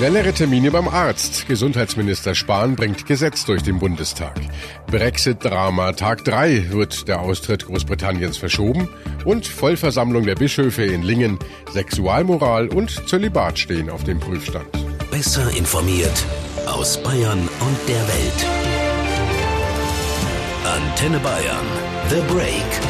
Schnellere Termine beim Arzt. Gesundheitsminister Spahn bringt Gesetz durch den Bundestag. Brexit-Drama Tag 3 wird der Austritt Großbritanniens verschoben und Vollversammlung der Bischöfe in Lingen. Sexualmoral und Zölibat stehen auf dem Prüfstand. Besser informiert aus Bayern und der Welt. Antenne Bayern. The Break.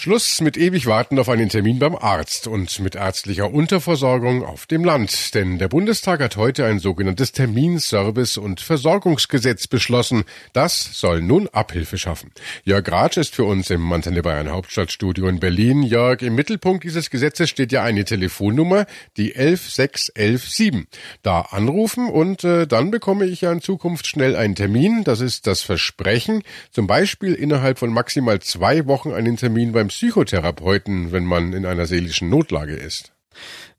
Schluss mit ewig warten auf einen Termin beim Arzt und mit ärztlicher Unterversorgung auf dem Land. Denn der Bundestag hat heute ein sogenanntes Terminservice- und Versorgungsgesetz beschlossen. Das soll nun Abhilfe schaffen. Jörg Ratsch ist für uns im Antenne Bayern Hauptstadtstudio in Berlin. Jörg, im Mittelpunkt dieses Gesetzes steht ja eine Telefonnummer, die 11617. Da anrufen und äh, dann bekomme ich ja in Zukunft schnell einen Termin. Das ist das Versprechen. Zum Beispiel innerhalb von maximal zwei Wochen einen Termin beim Psychotherapeuten, wenn man in einer seelischen Notlage ist.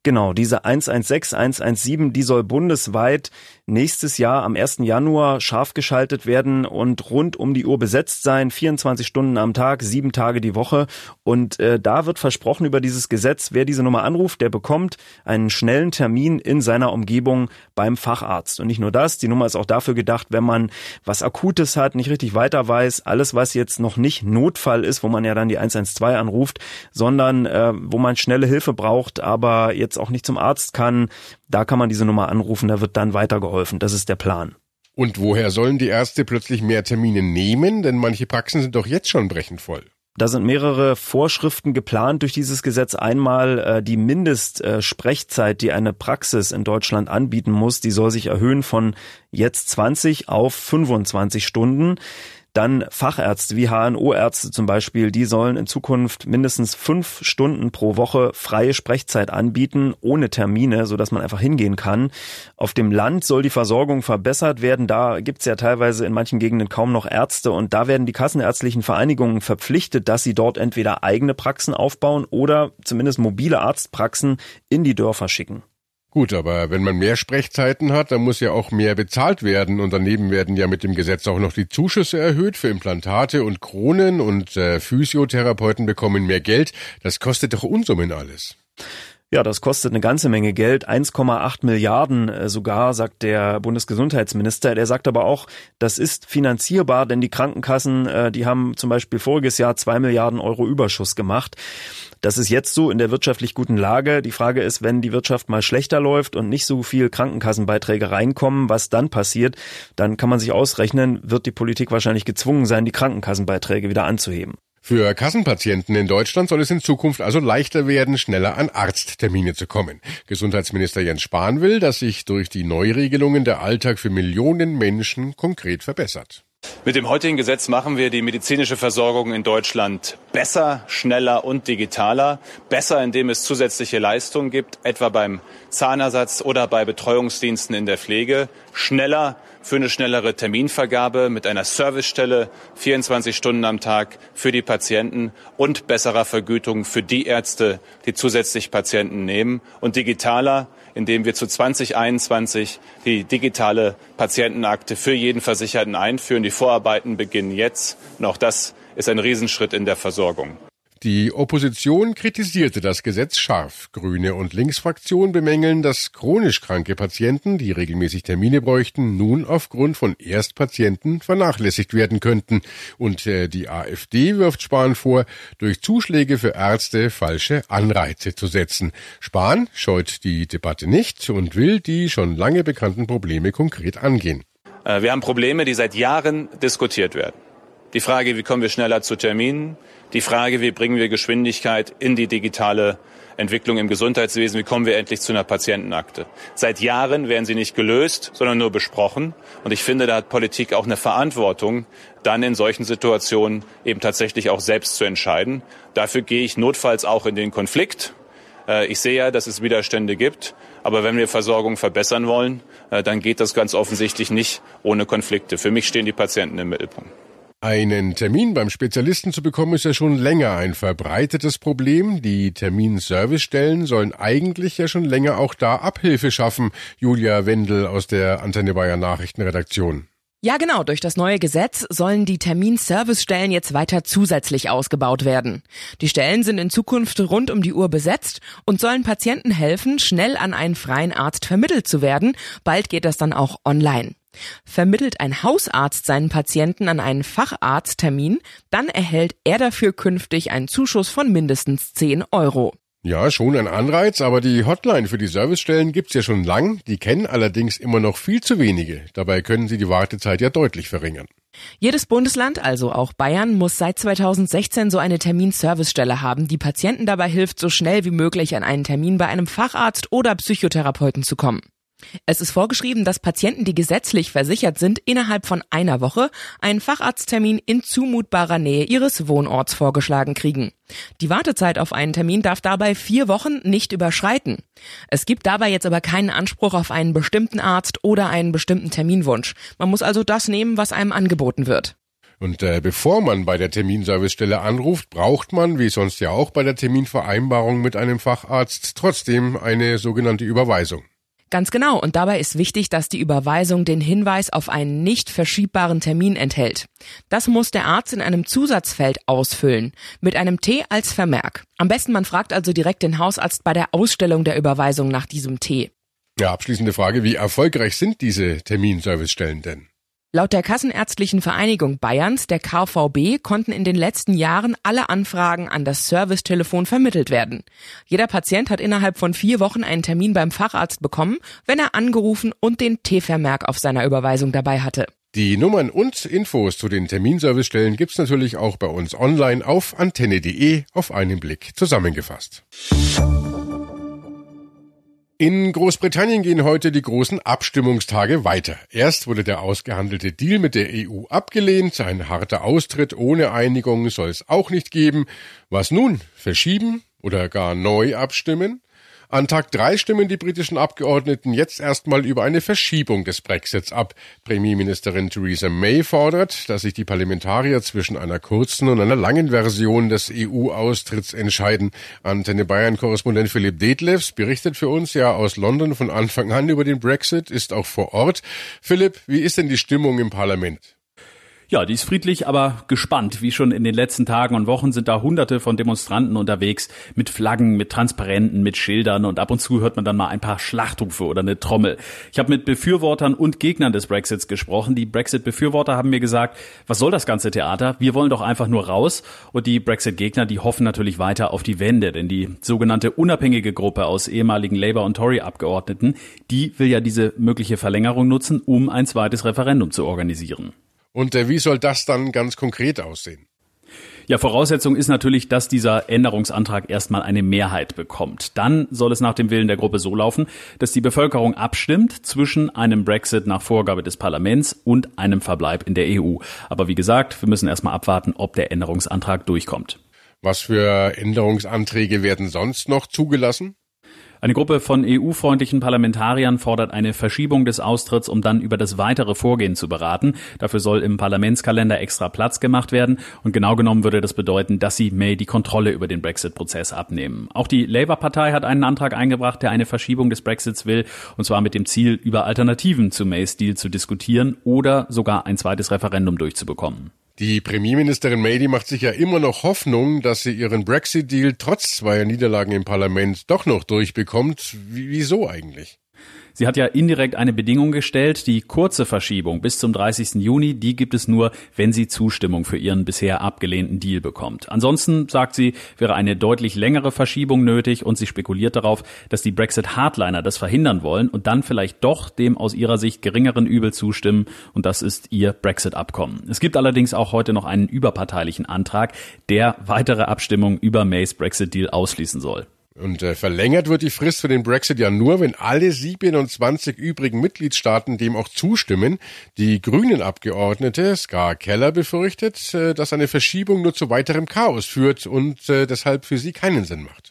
Genau, diese 116, 117, die soll bundesweit nächstes Jahr am 1. Januar scharf geschaltet werden und rund um die Uhr besetzt sein, 24 Stunden am Tag, sieben Tage die Woche. Und äh, da wird versprochen über dieses Gesetz, wer diese Nummer anruft, der bekommt einen schnellen Termin in seiner Umgebung beim Facharzt. Und nicht nur das, die Nummer ist auch dafür gedacht, wenn man was Akutes hat, nicht richtig weiter weiß, alles, was jetzt noch nicht Notfall ist, wo man ja dann die 112 anruft, sondern äh, wo man schnelle Hilfe braucht, aber jetzt auch nicht zum Arzt kann, da kann man diese Nummer anrufen, da wird dann weitergeholfen. Das ist der Plan. Und woher sollen die Ärzte plötzlich mehr Termine nehmen? Denn manche Praxen sind doch jetzt schon brechend voll. Da sind mehrere Vorschriften geplant durch dieses Gesetz. Einmal äh, die Mindestsprechzeit, die eine Praxis in Deutschland anbieten muss, die soll sich erhöhen von jetzt 20 auf 25 Stunden. Dann Fachärzte wie HNO-Ärzte zum Beispiel, die sollen in Zukunft mindestens fünf Stunden pro Woche freie Sprechzeit anbieten, ohne Termine, sodass man einfach hingehen kann. Auf dem Land soll die Versorgung verbessert werden. Da gibt's ja teilweise in manchen Gegenden kaum noch Ärzte und da werden die kassenärztlichen Vereinigungen verpflichtet, dass sie dort entweder eigene Praxen aufbauen oder zumindest mobile Arztpraxen in die Dörfer schicken. Gut, aber wenn man mehr Sprechzeiten hat, dann muss ja auch mehr bezahlt werden und daneben werden ja mit dem Gesetz auch noch die Zuschüsse erhöht für Implantate und Kronen und äh, Physiotherapeuten bekommen mehr Geld. Das kostet doch Unsummen alles. Ja, das kostet eine ganze Menge Geld, 1,8 Milliarden äh, sogar, sagt der Bundesgesundheitsminister. Der sagt aber auch, das ist finanzierbar, denn die Krankenkassen, äh, die haben zum Beispiel voriges Jahr zwei Milliarden Euro Überschuss gemacht. Das ist jetzt so in der wirtschaftlich guten Lage. Die Frage ist, wenn die Wirtschaft mal schlechter läuft und nicht so viel Krankenkassenbeiträge reinkommen, was dann passiert, dann kann man sich ausrechnen, wird die Politik wahrscheinlich gezwungen sein, die Krankenkassenbeiträge wieder anzuheben. Für Kassenpatienten in Deutschland soll es in Zukunft also leichter werden, schneller an Arzttermine zu kommen. Gesundheitsminister Jens Spahn will, dass sich durch die Neuregelungen der Alltag für Millionen Menschen konkret verbessert. Mit dem heutigen Gesetz machen wir die medizinische Versorgung in Deutschland besser, schneller und digitaler. Besser, indem es zusätzliche Leistungen gibt, etwa beim Zahnersatz oder bei Betreuungsdiensten in der Pflege. Schneller für eine schnellere Terminvergabe mit einer Servicestelle 24 Stunden am Tag für die Patienten und besserer Vergütung für die Ärzte, die zusätzlich Patienten nehmen und digitaler, indem wir zu 2021 die digitale Patientenakte für jeden Versicherten einführen. Die Vorarbeiten beginnen jetzt und auch das ist ein Riesenschritt in der Versorgung. Die Opposition kritisierte das Gesetz scharf. Grüne und Linksfraktion bemängeln, dass chronisch kranke Patienten, die regelmäßig Termine bräuchten, nun aufgrund von Erstpatienten vernachlässigt werden könnten. Und äh, die AfD wirft Spahn vor, durch Zuschläge für Ärzte falsche Anreize zu setzen. Spahn scheut die Debatte nicht und will die schon lange bekannten Probleme konkret angehen. Äh, wir haben Probleme, die seit Jahren diskutiert werden. Die Frage, wie kommen wir schneller zu Terminen? Die Frage, wie bringen wir Geschwindigkeit in die digitale Entwicklung im Gesundheitswesen? Wie kommen wir endlich zu einer Patientenakte? Seit Jahren werden sie nicht gelöst, sondern nur besprochen. Und ich finde, da hat Politik auch eine Verantwortung, dann in solchen Situationen eben tatsächlich auch selbst zu entscheiden. Dafür gehe ich notfalls auch in den Konflikt. Äh, ich sehe ja, dass es Widerstände gibt. Aber wenn wir Versorgung verbessern wollen, äh, dann geht das ganz offensichtlich nicht ohne Konflikte. Für mich stehen die Patienten im Mittelpunkt. Einen Termin beim Spezialisten zu bekommen, ist ja schon länger ein verbreitetes Problem. Die Terminservicestellen sollen eigentlich ja schon länger auch da Abhilfe schaffen. Julia Wendel aus der Antenne Bayern Nachrichtenredaktion. Ja, genau. Durch das neue Gesetz sollen die Terminservicestellen jetzt weiter zusätzlich ausgebaut werden. Die Stellen sind in Zukunft rund um die Uhr besetzt und sollen Patienten helfen, schnell an einen freien Arzt vermittelt zu werden. Bald geht das dann auch online. Vermittelt ein Hausarzt seinen Patienten an einen Facharzttermin, dann erhält er dafür künftig einen Zuschuss von mindestens 10 Euro. Ja, schon ein Anreiz, aber die Hotline für die Servicestellen gibt's ja schon lang. Die kennen allerdings immer noch viel zu wenige. Dabei können sie die Wartezeit ja deutlich verringern. Jedes Bundesland, also auch Bayern, muss seit 2016 so eine Terminservicestelle haben, die Patienten dabei hilft, so schnell wie möglich an einen Termin bei einem Facharzt oder Psychotherapeuten zu kommen. Es ist vorgeschrieben, dass Patienten, die gesetzlich versichert sind, innerhalb von einer Woche einen Facharzttermin in zumutbarer Nähe ihres Wohnorts vorgeschlagen kriegen. Die Wartezeit auf einen Termin darf dabei vier Wochen nicht überschreiten. Es gibt dabei jetzt aber keinen Anspruch auf einen bestimmten Arzt oder einen bestimmten Terminwunsch. Man muss also das nehmen, was einem angeboten wird. Und äh, bevor man bei der Terminservicestelle anruft, braucht man, wie sonst ja auch bei der Terminvereinbarung mit einem Facharzt, trotzdem eine sogenannte Überweisung. Ganz genau. Und dabei ist wichtig, dass die Überweisung den Hinweis auf einen nicht verschiebbaren Termin enthält. Das muss der Arzt in einem Zusatzfeld ausfüllen, mit einem T als Vermerk. Am besten man fragt also direkt den Hausarzt bei der Ausstellung der Überweisung nach diesem T. Ja, abschließende Frage. Wie erfolgreich sind diese Terminservicestellen denn? Laut der Kassenärztlichen Vereinigung Bayerns, der KVB, konnten in den letzten Jahren alle Anfragen an das Servicetelefon vermittelt werden. Jeder Patient hat innerhalb von vier Wochen einen Termin beim Facharzt bekommen, wenn er angerufen und den T-Vermerk auf seiner Überweisung dabei hatte. Die Nummern und Infos zu den Terminservicestellen gibt's natürlich auch bei uns online auf antenne.de auf einen Blick zusammengefasst. In Großbritannien gehen heute die großen Abstimmungstage weiter. Erst wurde der ausgehandelte Deal mit der EU abgelehnt, ein harter Austritt ohne Einigung soll es auch nicht geben. Was nun? Verschieben oder gar neu abstimmen? An Tag drei stimmen die britischen Abgeordneten jetzt erstmal über eine Verschiebung des Brexits ab. Premierministerin Theresa May fordert, dass sich die Parlamentarier zwischen einer kurzen und einer langen Version des EU-Austritts entscheiden. Antenne Bayern-Korrespondent Philipp Detlefs berichtet für uns ja aus London von Anfang an über den Brexit, ist auch vor Ort. Philipp, wie ist denn die Stimmung im Parlament? Ja, die ist friedlich, aber gespannt. Wie schon in den letzten Tagen und Wochen sind da hunderte von Demonstranten unterwegs mit Flaggen, mit Transparenten, mit Schildern und ab und zu hört man dann mal ein paar Schlachtrufe oder eine Trommel. Ich habe mit Befürwortern und Gegnern des Brexits gesprochen. Die Brexit-Befürworter haben mir gesagt, was soll das ganze Theater? Wir wollen doch einfach nur raus. Und die Brexit-Gegner, die hoffen natürlich weiter auf die Wende, denn die sogenannte unabhängige Gruppe aus ehemaligen Labour- und Tory-Abgeordneten, die will ja diese mögliche Verlängerung nutzen, um ein zweites Referendum zu organisieren. Und äh, wie soll das dann ganz konkret aussehen? Ja, Voraussetzung ist natürlich, dass dieser Änderungsantrag erstmal eine Mehrheit bekommt. Dann soll es nach dem Willen der Gruppe so laufen, dass die Bevölkerung abstimmt zwischen einem Brexit nach Vorgabe des Parlaments und einem Verbleib in der EU. Aber wie gesagt, wir müssen erstmal abwarten, ob der Änderungsantrag durchkommt. Was für Änderungsanträge werden sonst noch zugelassen? Eine Gruppe von EU-freundlichen Parlamentariern fordert eine Verschiebung des Austritts, um dann über das weitere Vorgehen zu beraten. Dafür soll im Parlamentskalender extra Platz gemacht werden. Und genau genommen würde das bedeuten, dass sie May die Kontrolle über den Brexit-Prozess abnehmen. Auch die Labour-Partei hat einen Antrag eingebracht, der eine Verschiebung des Brexits will. Und zwar mit dem Ziel, über Alternativen zu Mays Deal zu diskutieren oder sogar ein zweites Referendum durchzubekommen. Die Premierministerin May, die macht sich ja immer noch Hoffnung, dass sie ihren Brexit-Deal trotz zweier Niederlagen im Parlament doch noch durchbekommt. Wieso eigentlich? Sie hat ja indirekt eine Bedingung gestellt, die kurze Verschiebung bis zum 30. Juni, die gibt es nur, wenn sie Zustimmung für ihren bisher abgelehnten Deal bekommt. Ansonsten, sagt sie, wäre eine deutlich längere Verschiebung nötig und sie spekuliert darauf, dass die Brexit-Hardliner das verhindern wollen und dann vielleicht doch dem aus ihrer Sicht geringeren Übel zustimmen und das ist ihr Brexit-Abkommen. Es gibt allerdings auch heute noch einen überparteilichen Antrag, der weitere Abstimmung über Mays Brexit-Deal ausschließen soll. Und äh, verlängert wird die Frist für den Brexit ja nur, wenn alle 27 übrigen Mitgliedstaaten dem auch zustimmen. Die grünen Abgeordnete Ska Keller befürchtet, äh, dass eine Verschiebung nur zu weiterem Chaos führt und äh, deshalb für sie keinen Sinn macht.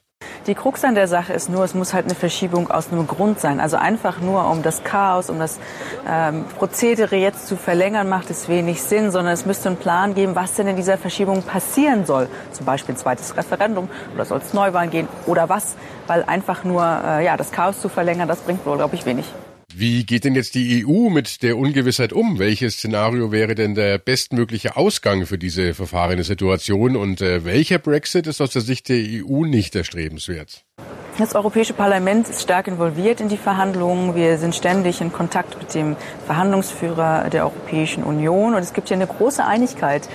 Die Krux an der Sache ist nur, es muss halt eine Verschiebung aus einem Grund sein. Also einfach nur um das Chaos, um das ähm, Prozedere jetzt zu verlängern, macht es wenig Sinn, sondern es müsste einen Plan geben, was denn in dieser Verschiebung passieren soll. Zum Beispiel ein zweites Referendum oder soll es Neuwahlen gehen oder was. Weil einfach nur äh, ja, das Chaos zu verlängern, das bringt wohl, glaube ich, wenig. Wie geht denn jetzt die EU mit der Ungewissheit um? Welches Szenario wäre denn der bestmögliche Ausgang für diese verfahrene Situation und äh, welcher Brexit ist aus der Sicht der EU nicht erstrebenswert? Das Europäische Parlament ist stark involviert in die Verhandlungen. Wir sind ständig in Kontakt mit dem Verhandlungsführer der Europäischen Union. Und es gibt hier eine große Einigkeit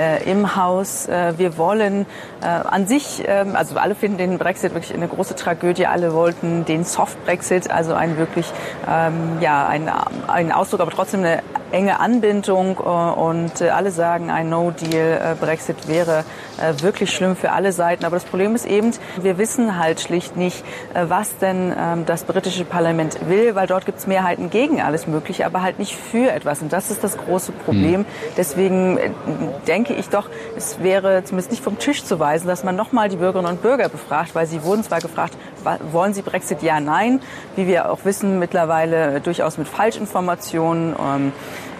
äh, im Haus. Äh, wir wollen äh, an sich, ähm, also alle finden den Brexit wirklich eine große Tragödie. Alle wollten den Soft Brexit, also ein wirklich, ähm, ja, ein, ein Ausdruck, aber trotzdem eine enge Anbindung. Äh, und äh, alle sagen, ein No-Deal-Brexit wäre äh, wirklich schlimm für alle Seiten. Aber das Problem ist eben, wir wissen halt schlicht nicht, was denn ähm, das britische Parlament will, weil dort gibt es Mehrheiten gegen alles Mögliche, aber halt nicht für etwas. Und das ist das große Problem. Hm. Deswegen denke ich doch, es wäre zumindest nicht vom Tisch zu weisen, dass man nochmal die Bürgerinnen und Bürger befragt, weil sie wurden zwar gefragt, wollen sie Brexit ja, nein, wie wir auch wissen, mittlerweile durchaus mit Falschinformationen. Ähm,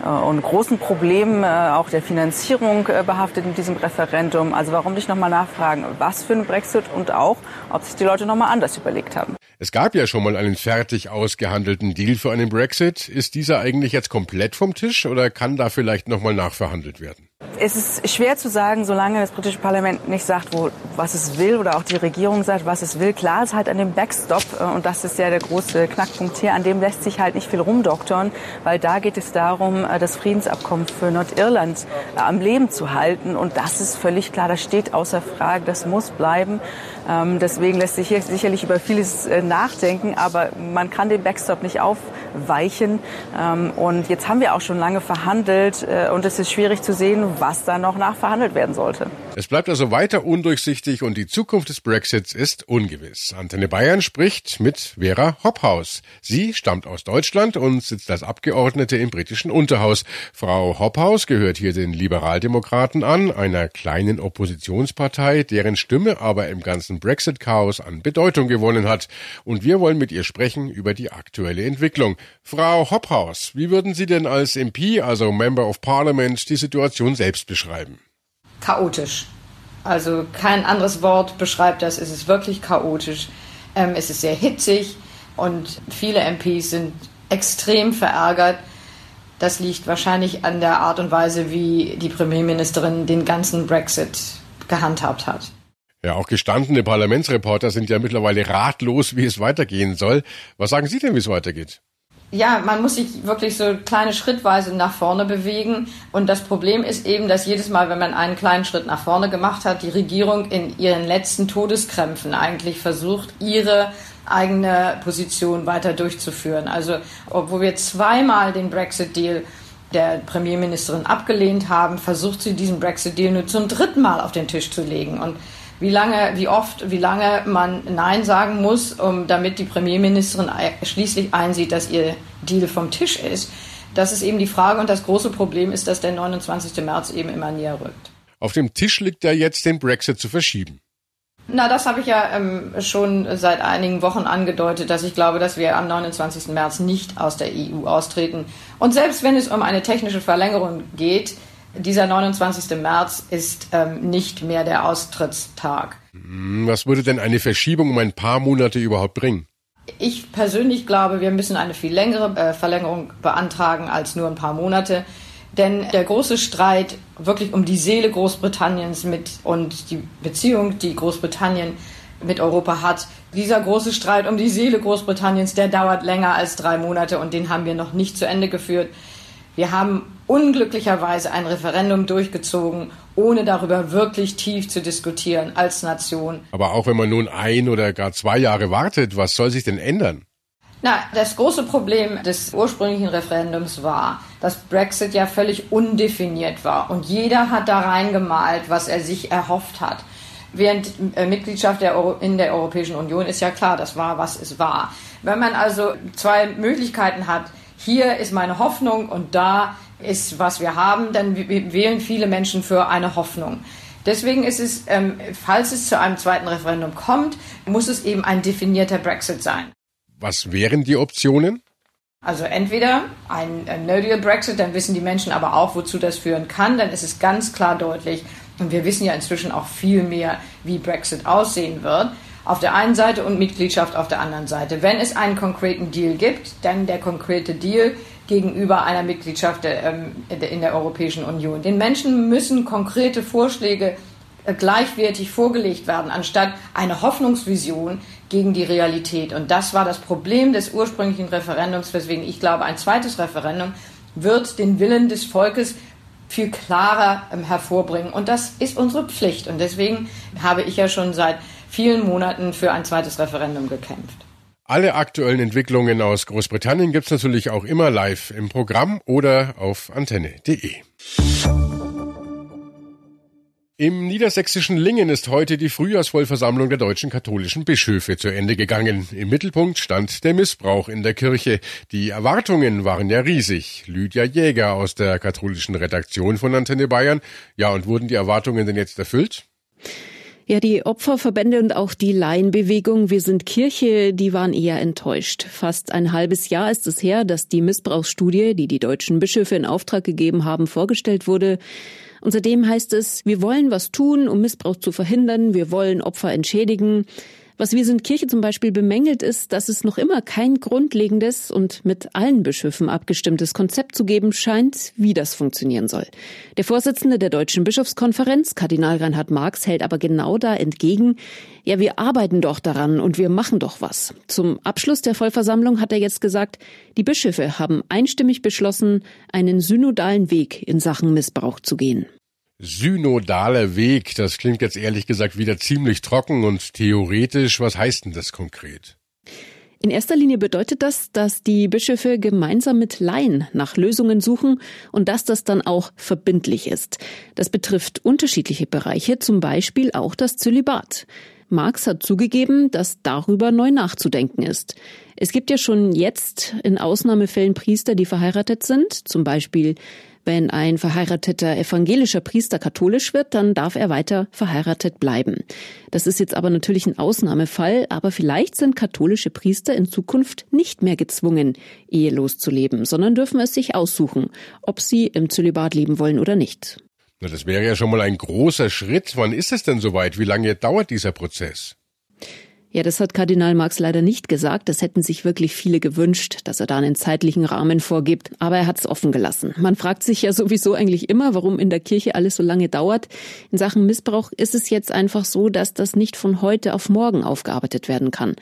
äh, und großen Problemen äh, auch der Finanzierung äh, behaftet in diesem Referendum. Also warum nicht nochmal nachfragen, was für ein Brexit und auch, ob sich die Leute nochmal anders überlegt haben. Es gab ja schon mal einen fertig ausgehandelten Deal für einen Brexit. Ist dieser eigentlich jetzt komplett vom Tisch oder kann da vielleicht nochmal nachverhandelt werden? Es ist schwer zu sagen, solange das britische Parlament nicht sagt, wo, was es will oder auch die Regierung sagt, was es will. Klar ist halt an dem Backstop, äh, und das ist ja der große Knackpunkt hier, an dem lässt sich halt nicht viel rumdoktern, weil da geht es darum, äh, das Friedensabkommen für Nordirland äh, am Leben zu halten. Und das ist völlig klar, das steht außer Frage, das muss bleiben. Ähm, deswegen lässt sich hier sicherlich über vieles nachdenken, aber man kann den Backstop nicht aufweichen. Ähm, und jetzt haben wir auch schon lange verhandelt und es ist schwierig zu sehen, was da noch nachverhandelt werden sollte. Es bleibt also weiter undurchsichtig und die Zukunft des Brexits ist ungewiss. Antenne Bayern spricht mit Vera Hophaus. Sie stammt aus Deutschland und sitzt als Abgeordnete im britischen Unterhaus. Frau Hophaus gehört hier den Liberaldemokraten an, einer kleinen Oppositionspartei, deren Stimme aber im ganzen Brexit-Chaos an Bedeutung gewonnen hat. Und wir wollen mit ihr sprechen über die aktuelle Entwicklung. Frau Hophaus, wie würden Sie denn als MP, also Member of Parliament, die Situation selbst beschreiben? Chaotisch. Also kein anderes Wort beschreibt das. Es ist wirklich chaotisch. Ähm, es ist sehr hitzig und viele MPs sind extrem verärgert. Das liegt wahrscheinlich an der Art und Weise, wie die Premierministerin den ganzen Brexit gehandhabt hat. Ja, auch gestandene Parlamentsreporter sind ja mittlerweile ratlos, wie es weitergehen soll. Was sagen Sie denn, wie es weitergeht? Ja, man muss sich wirklich so kleine Schrittweise nach vorne bewegen. Und das Problem ist eben, dass jedes Mal, wenn man einen kleinen Schritt nach vorne gemacht hat, die Regierung in ihren letzten Todeskrämpfen eigentlich versucht, ihre eigene Position weiter durchzuführen. Also, obwohl wir zweimal den Brexit-Deal der Premierministerin abgelehnt haben, versucht sie diesen Brexit-Deal nur zum dritten Mal auf den Tisch zu legen. Und wie lange, wie oft, wie lange man Nein sagen muss, um, damit die Premierministerin schließlich einsieht, dass ihr Deal vom Tisch ist. Das ist eben die Frage und das große Problem ist, dass der 29. März eben immer näher rückt. Auf dem Tisch liegt ja jetzt, den Brexit zu verschieben. Na, das habe ich ja ähm, schon seit einigen Wochen angedeutet, dass ich glaube, dass wir am 29. März nicht aus der EU austreten. Und selbst wenn es um eine technische Verlängerung geht, dieser 29. März ist ähm, nicht mehr der Austrittstag. Hm, was würde denn eine Verschiebung um ein paar Monate überhaupt bringen? Ich persönlich glaube, wir müssen eine viel längere äh, Verlängerung beantragen als nur ein paar Monate. Denn der große Streit wirklich um die Seele Großbritanniens mit und die Beziehung, die Großbritannien mit Europa hat, dieser große Streit um die Seele Großbritanniens, der dauert länger als drei Monate und den haben wir noch nicht zu Ende geführt. Wir haben unglücklicherweise ein Referendum durchgezogen, ohne darüber wirklich tief zu diskutieren als Nation. Aber auch wenn man nun ein oder gar zwei Jahre wartet, was soll sich denn ändern? Na, das große Problem des ursprünglichen Referendums war, dass Brexit ja völlig undefiniert war und jeder hat da reingemalt, was er sich erhofft hat. Während äh, Mitgliedschaft der in der Europäischen Union ist ja klar, das war, was es war. Wenn man also zwei Möglichkeiten hat, hier ist meine Hoffnung und da ist, was wir haben, dann wählen viele Menschen für eine Hoffnung. Deswegen ist es, ähm, falls es zu einem zweiten Referendum kommt, muss es eben ein definierter Brexit sein. Was wären die Optionen? Also entweder ein, ein No-Deal-Brexit, dann wissen die Menschen aber auch, wozu das führen kann. Dann ist es ganz klar deutlich, und wir wissen ja inzwischen auch viel mehr, wie Brexit aussehen wird, auf der einen Seite und Mitgliedschaft auf der anderen Seite. Wenn es einen konkreten Deal gibt, dann der konkrete Deal gegenüber einer Mitgliedschaft ähm, in der Europäischen Union. Den Menschen müssen konkrete Vorschläge äh, gleichwertig vorgelegt werden, anstatt eine Hoffnungsvision gegen die Realität. Und das war das Problem des ursprünglichen Referendums, weswegen ich glaube, ein zweites Referendum wird den Willen des Volkes viel klarer ähm, hervorbringen. Und das ist unsere Pflicht. Und deswegen habe ich ja schon seit vielen Monaten für ein zweites Referendum gekämpft. Alle aktuellen Entwicklungen aus Großbritannien gibt's natürlich auch immer live im Programm oder auf antenne.de. Im niedersächsischen Lingen ist heute die Frühjahrsvollversammlung der deutschen katholischen Bischöfe zu Ende gegangen. Im Mittelpunkt stand der Missbrauch in der Kirche. Die Erwartungen waren ja riesig. Lydia Jäger aus der katholischen Redaktion von Antenne Bayern. Ja, und wurden die Erwartungen denn jetzt erfüllt? Ja, die Opferverbände und auch die Laienbewegung Wir sind Kirche, die waren eher enttäuscht. Fast ein halbes Jahr ist es her, dass die Missbrauchsstudie, die die deutschen Bischöfe in Auftrag gegeben haben, vorgestellt wurde. Und seitdem heißt es, wir wollen was tun, um Missbrauch zu verhindern, wir wollen Opfer entschädigen. Was wir sind Kirche zum Beispiel bemängelt ist, dass es noch immer kein grundlegendes und mit allen Bischöfen abgestimmtes Konzept zu geben scheint, wie das funktionieren soll. Der Vorsitzende der Deutschen Bischofskonferenz, Kardinal Reinhard Marx, hält aber genau da entgegen, ja, wir arbeiten doch daran und wir machen doch was. Zum Abschluss der Vollversammlung hat er jetzt gesagt, die Bischöfe haben einstimmig beschlossen, einen synodalen Weg in Sachen Missbrauch zu gehen synodaler Weg. Das klingt jetzt ehrlich gesagt wieder ziemlich trocken und theoretisch. Was heißt denn das konkret? In erster Linie bedeutet das, dass die Bischöfe gemeinsam mit Laien nach Lösungen suchen und dass das dann auch verbindlich ist. Das betrifft unterschiedliche Bereiche, zum Beispiel auch das Zölibat. Marx hat zugegeben, dass darüber neu nachzudenken ist. Es gibt ja schon jetzt in Ausnahmefällen Priester, die verheiratet sind, zum Beispiel wenn ein verheirateter evangelischer Priester katholisch wird, dann darf er weiter verheiratet bleiben. Das ist jetzt aber natürlich ein Ausnahmefall, aber vielleicht sind katholische Priester in Zukunft nicht mehr gezwungen, ehelos zu leben, sondern dürfen es sich aussuchen, ob sie im Zölibat leben wollen oder nicht. Na, das wäre ja schon mal ein großer Schritt. Wann ist es denn soweit? Wie lange dauert dieser Prozess? Ja, das hat Kardinal Marx leider nicht gesagt. Das hätten sich wirklich viele gewünscht, dass er da einen zeitlichen Rahmen vorgibt. Aber er hat es offen gelassen. Man fragt sich ja sowieso eigentlich immer, warum in der Kirche alles so lange dauert. In Sachen Missbrauch ist es jetzt einfach so, dass das nicht von heute auf morgen aufgearbeitet werden kann.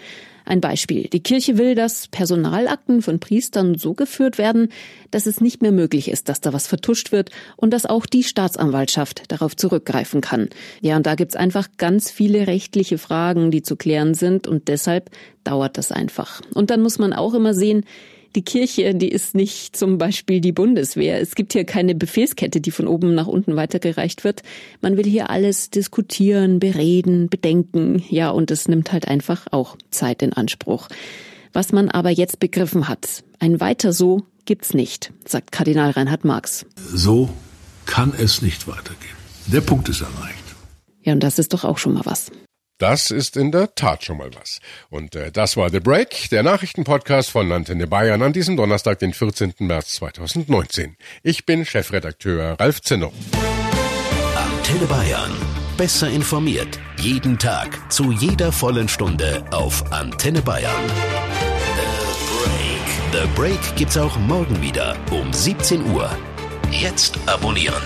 Ein Beispiel. Die Kirche will, dass Personalakten von Priestern so geführt werden, dass es nicht mehr möglich ist, dass da was vertuscht wird und dass auch die Staatsanwaltschaft darauf zurückgreifen kann. Ja, und da gibt's einfach ganz viele rechtliche Fragen, die zu klären sind und deshalb dauert das einfach. Und dann muss man auch immer sehen, die Kirche, die ist nicht zum Beispiel die Bundeswehr. Es gibt hier keine Befehlskette, die von oben nach unten weitergereicht wird. Man will hier alles diskutieren, bereden, bedenken. Ja, und es nimmt halt einfach auch Zeit in Anspruch. Was man aber jetzt begriffen hat, ein weiter so gibt's nicht, sagt Kardinal Reinhard Marx. So kann es nicht weitergehen. Der Punkt ist erreicht. Ja, und das ist doch auch schon mal was. Das ist in der Tat schon mal was. Und äh, das war The Break, der Nachrichtenpodcast von Antenne Bayern an diesem Donnerstag, den 14. März 2019. Ich bin Chefredakteur Ralf Zinno. Antenne Bayern. Besser informiert. Jeden Tag. Zu jeder vollen Stunde auf Antenne Bayern. The Break. The Break gibt's auch morgen wieder um 17 Uhr. Jetzt abonnieren.